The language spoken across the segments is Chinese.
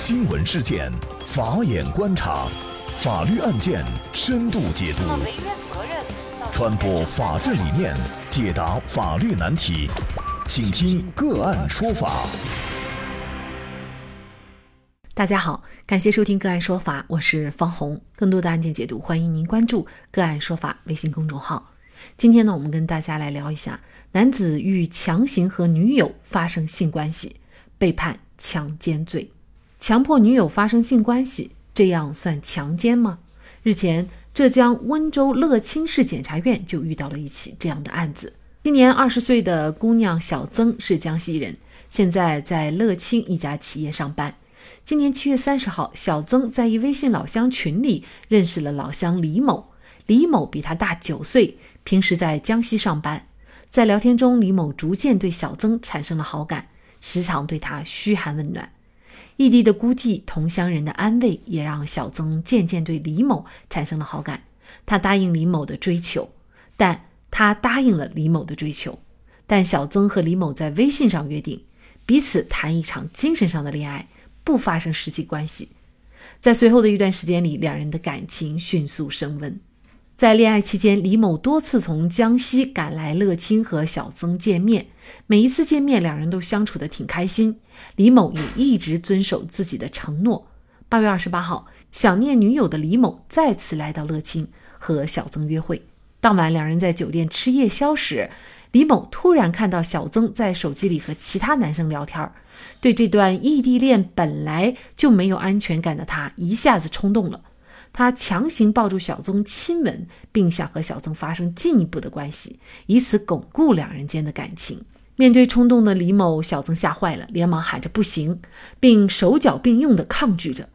新闻事件，法眼观察，法律案件深度解读，传播法治理念，解答法律难题，请听个案说法。大家好，感谢收听个案说法，我是方红。更多的案件解读，欢迎您关注个案说法微信公众号。今天呢，我们跟大家来聊一下，男子欲强行和女友发生性关系，被判强奸罪。强迫女友发生性关系，这样算强奸吗？日前，浙江温州乐清市检察院就遇到了一起这样的案子。今年二十岁的姑娘小曾是江西人，现在在乐清一家企业上班。今年七月三十号，小曾在一微信老乡群里认识了老乡李某。李某比他大九岁，平时在江西上班。在聊天中，李某逐渐对小曾产生了好感，时常对他嘘寒问暖。异地的孤寂，同乡人的安慰，也让小曾渐渐对李某产生了好感。他答应李某的追求，但他答应了李某的追求，但小曾和李某在微信上约定，彼此谈一场精神上的恋爱，不发生实际关系。在随后的一段时间里，两人的感情迅速升温。在恋爱期间，李某多次从江西赶来乐清和小曾见面。每一次见面，两人都相处的挺开心。李某也一直遵守自己的承诺。八月二十八号，想念女友的李某再次来到乐清和小曾约会。当晚，两人在酒店吃夜宵时，李某突然看到小曾在手机里和其他男生聊天，对这段异地恋本来就没有安全感的他一下子冲动了。他强行抱住小曾亲吻，并想和小曾发生进一步的关系，以此巩固两人间的感情。面对冲动的李某，小曾吓坏了，连忙喊着“不行”，并手脚并用地抗拒着。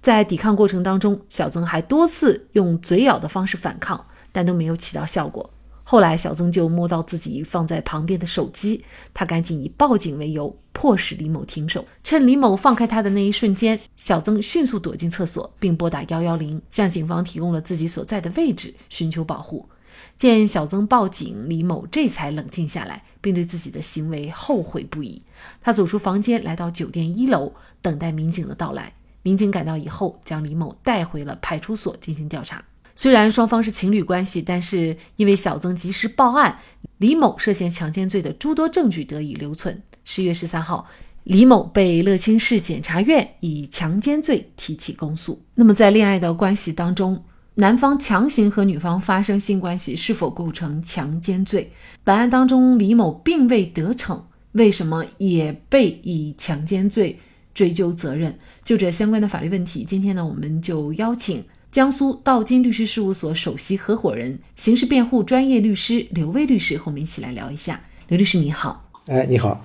在抵抗过程当中，小曾还多次用嘴咬的方式反抗，但都没有起到效果。后来，小曾就摸到自己放在旁边的手机，他赶紧以报警为由，迫使李某停手。趁李某放开他的那一瞬间，小曾迅速躲进厕所，并拨打幺幺零，向警方提供了自己所在的位置，寻求保护。见小曾报警，李某这才冷静下来，并对自己的行为后悔不已。他走出房间，来到酒店一楼，等待民警的到来。民警赶到以后，将李某带回了派出所进行调查。虽然双方是情侣关系，但是因为小曾及时报案，李某涉嫌强奸罪的诸多证据得以留存。十月十三号，李某被乐清市检察院以强奸罪提起公诉。那么，在恋爱的关系当中，男方强行和女方发生性关系是否构成强奸罪？本案当中，李某并未得逞，为什么也被以强奸罪追究责任？就这相关的法律问题，今天呢，我们就邀请。江苏道金律师事务所首席合伙人、刑事辩护专业律师刘威律师和我们一起来聊一下。刘律师你好，哎，你好，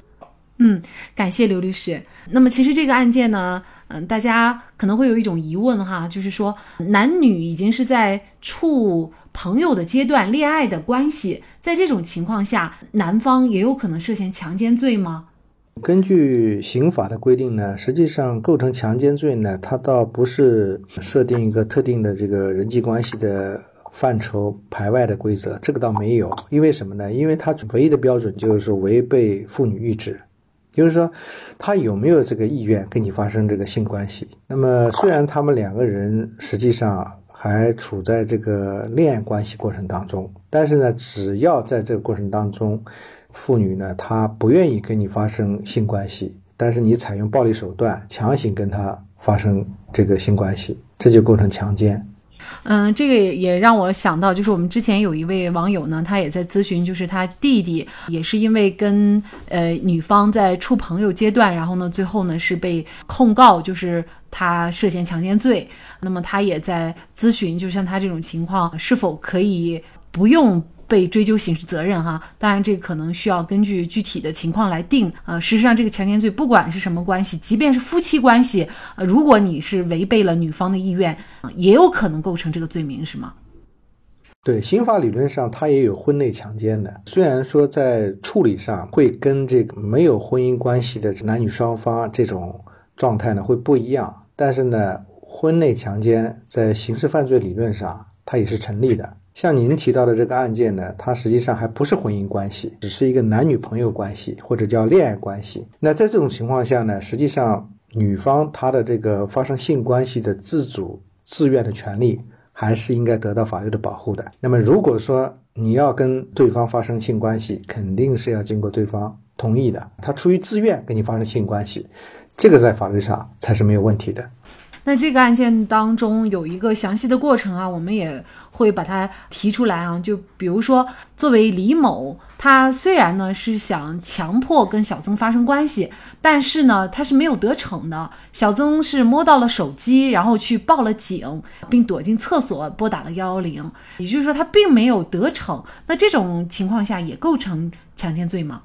嗯，感谢刘律师。那么其实这个案件呢，嗯，大家可能会有一种疑问哈，就是说男女已经是在处朋友的阶段、恋爱的关系，在这种情况下，男方也有可能涉嫌强奸罪吗？根据刑法的规定呢，实际上构成强奸罪呢，它倒不是设定一个特定的这个人际关系的范畴排外的规则，这个倒没有。因为什么呢？因为它唯一的标准就是违背妇女意志，就是说他有没有这个意愿跟你发生这个性关系。那么虽然他们两个人实际上还处在这个恋爱关系过程当中，但是呢，只要在这个过程当中。妇女呢，她不愿意跟你发生性关系，但是你采用暴力手段强行跟她发生这个性关系，这就构成强奸。嗯，这个也让我想到，就是我们之前有一位网友呢，他也在咨询，就是他弟弟也是因为跟呃女方在处朋友阶段，然后呢，最后呢是被控告，就是他涉嫌强奸罪。那么他也在咨询，就像他这种情况，是否可以不用。被追究刑事责任哈，当然这可能需要根据具体的情况来定。呃，事实上这个强奸罪不管是什么关系，即便是夫妻关系，呃，如果你是违背了女方的意愿，也有可能构成这个罪名，是吗？对，刑法理论上它也有婚内强奸的，虽然说在处理上会跟这个没有婚姻关系的男女双方这种状态呢会不一样，但是呢，婚内强奸在刑事犯罪理论上它也是成立的。像您提到的这个案件呢，它实际上还不是婚姻关系，只是一个男女朋友关系或者叫恋爱关系。那在这种情况下呢，实际上女方她的这个发生性关系的自主自愿的权利，还是应该得到法律的保护的。那么，如果说你要跟对方发生性关系，肯定是要经过对方同意的，他出于自愿跟你发生性关系，这个在法律上才是没有问题的。那这个案件当中有一个详细的过程啊，我们也会把它提出来啊。就比如说，作为李某，他虽然呢是想强迫跟小曾发生关系，但是呢他是没有得逞的。小曾是摸到了手机，然后去报了警，并躲进厕所拨打了幺幺零，也就是说他并没有得逞。那这种情况下也构成强奸罪吗？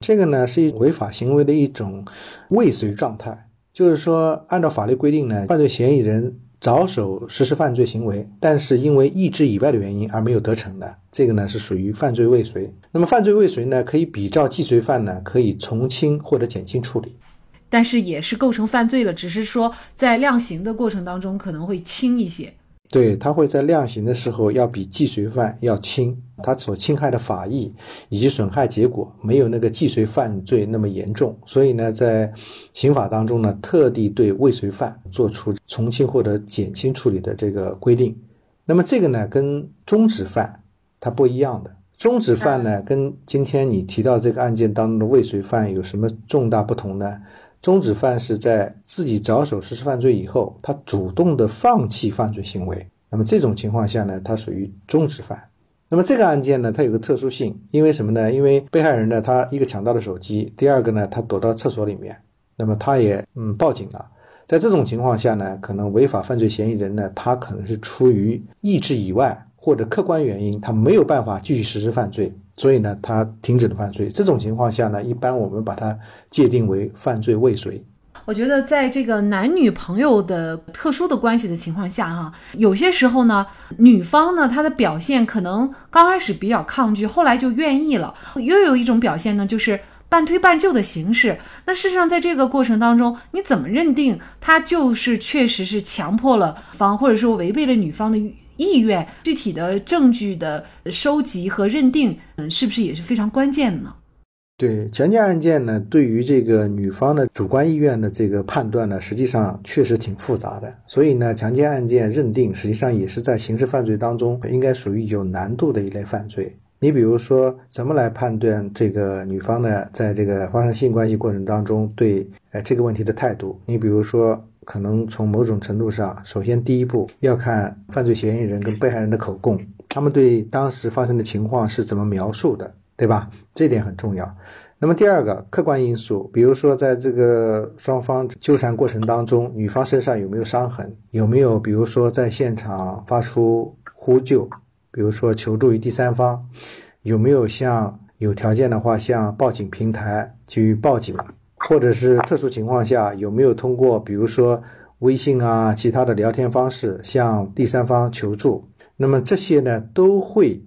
这个呢是违法行为的一种未遂状态。就是说，按照法律规定呢，犯罪嫌疑人着手实施犯罪行为，但是因为意志以外的原因而没有得逞的，这个呢是属于犯罪未遂。那么犯罪未遂呢，可以比照既遂犯呢，可以从轻或者减轻处理，但是也是构成犯罪了，只是说在量刑的过程当中可能会轻一些。对他会在量刑的时候要比既遂犯要轻，他所侵害的法益以及损害结果没有那个既遂犯罪那么严重，所以呢，在刑法当中呢，特地对未遂犯做出从轻或者减轻处理的这个规定。那么这个呢，跟中止犯它不一样的，中止犯呢，跟今天你提到这个案件当中的未遂犯有什么重大不同呢？中止犯是在自己着手实施犯罪以后，他主动的放弃犯罪行为。那么这种情况下呢，他属于中止犯。那么这个案件呢，它有个特殊性，因为什么呢？因为被害人呢，他一个抢到了手机，第二个呢，他躲到厕所里面，那么他也嗯报警了。在这种情况下呢，可能违法犯罪嫌疑人呢，他可能是出于意志以外或者客观原因，他没有办法继续实施犯罪。所以呢，他停止了犯罪。这种情况下呢，一般我们把它界定为犯罪未遂。我觉得，在这个男女朋友的特殊的关系的情况下，哈，有些时候呢，女方呢，她的表现可能刚开始比较抗拒，后来就愿意了。又有一种表现呢，就是半推半就的形式。那事实上，在这个过程当中，你怎么认定他就是确实是强迫了方，或者说违背了女方的？意愿具体的证据的收集和认定，嗯，是不是也是非常关键的呢？对强奸案件呢，对于这个女方的主观意愿的这个判断呢，实际上确实挺复杂的。所以呢，强奸案件认定实际上也是在刑事犯罪当中应该属于有难度的一类犯罪。你比如说，怎么来判断这个女方呢，在这个发生性关系过程当中对呃这个问题的态度？你比如说。可能从某种程度上，首先第一步要看犯罪嫌疑人跟被害人的口供，他们对当时发生的情况是怎么描述的，对吧？这点很重要。那么第二个客观因素，比如说在这个双方纠缠过程当中，女方身上有没有伤痕，有没有比如说在现场发出呼救，比如说求助于第三方，有没有向有条件的话向报警平台去报警。或者是特殊情况下，有没有通过比如说微信啊其他的聊天方式向第三方求助？那么这些呢，都会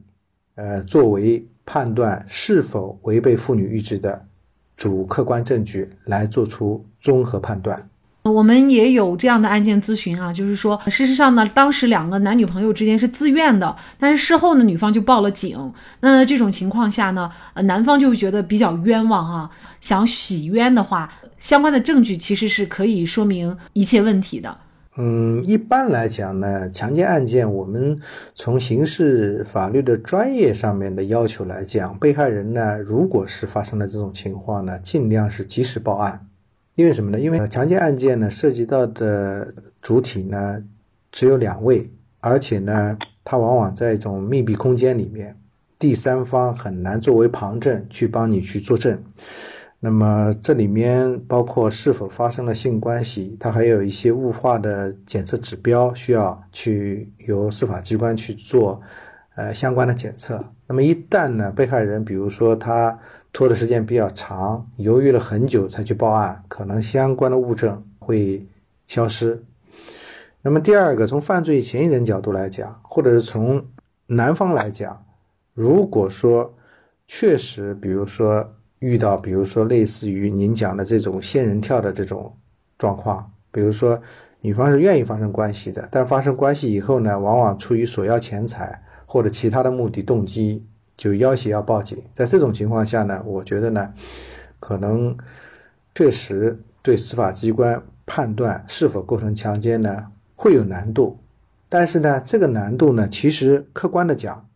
呃作为判断是否违背妇女意志的主客观证据来做出综合判断。我们也有这样的案件咨询啊，就是说，事实上呢，当时两个男女朋友之间是自愿的，但是事后呢，女方就报了警。那这种情况下呢，呃，男方就会觉得比较冤枉哈，想洗冤的话，相关的证据其实是可以说明一切问题的。嗯，一般来讲呢，强奸案件，我们从刑事法律的专业上面的要求来讲，被害人呢，如果是发生了这种情况呢，尽量是及时报案。因为什么呢？因为强奸案件呢，涉及到的主体呢只有两位，而且呢，它往往在一种密闭空间里面，第三方很难作为旁证去帮你去作证。那么这里面包括是否发生了性关系，它还有一些物化的检测指标需要去由司法机关去做，呃相关的检测。那么一旦呢，被害人比如说他。拖的时间比较长，犹豫了很久才去报案，可能相关的物证会消失。那么第二个，从犯罪嫌疑人角度来讲，或者是从男方来讲，如果说确实，比如说遇到，比如说类似于您讲的这种仙人跳的这种状况，比如说女方是愿意发生关系的，但发生关系以后呢，往往出于索要钱财或者其他的目的动机。就要挟要报警，在这种情况下呢，我觉得呢，可能确实对司法机关判断是否构成强奸呢，会有难度。但是呢，这个难度呢，其实客观的讲，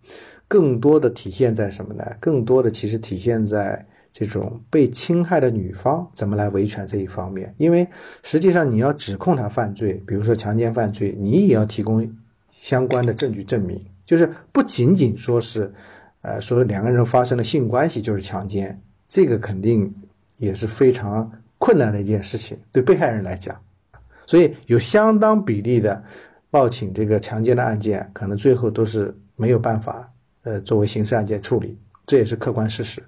更多的体现在什么呢？更多的其实体现在这种被侵害的女方怎么来维权这一方面。因为实际上你要指控他犯罪，比如说强奸犯罪，你也要提供相关的证据证明，就是不仅仅说是，呃，说两个人发生了性关系就是强奸，这个肯定也是非常困难的一件事情，对被害人来讲。所以有相当比例的。报请这个强奸的案件，可能最后都是没有办法，呃，作为刑事案件处理，这也是客观事实。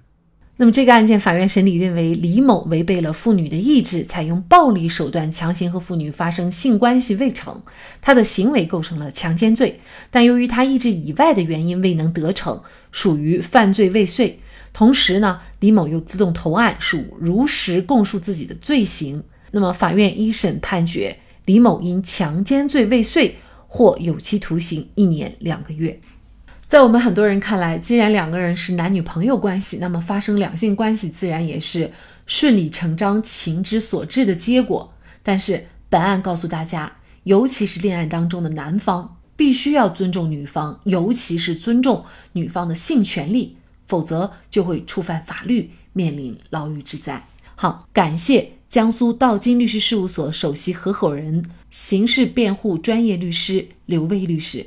那么这个案件，法院审理认为李某违背了妇女的意志，采用暴力手段强行和妇女发生性关系未成，他的行为构成了强奸罪，但由于他意志以外的原因未能得逞，属于犯罪未遂。同时呢，李某又自动投案，属如实供述自己的罪行。那么法院一审判决。李某因强奸罪未遂，获有期徒刑一年两个月。在我们很多人看来，既然两个人是男女朋友关系，那么发生两性关系自然也是顺理成章、情之所至的结果。但是本案告诉大家，尤其是恋爱当中的男方，必须要尊重女方，尤其是尊重女方的性权利，否则就会触犯法律，面临牢狱之灾。好，感谢。江苏道金律师事务所首席合伙人、刑事辩护专业律师刘威律师。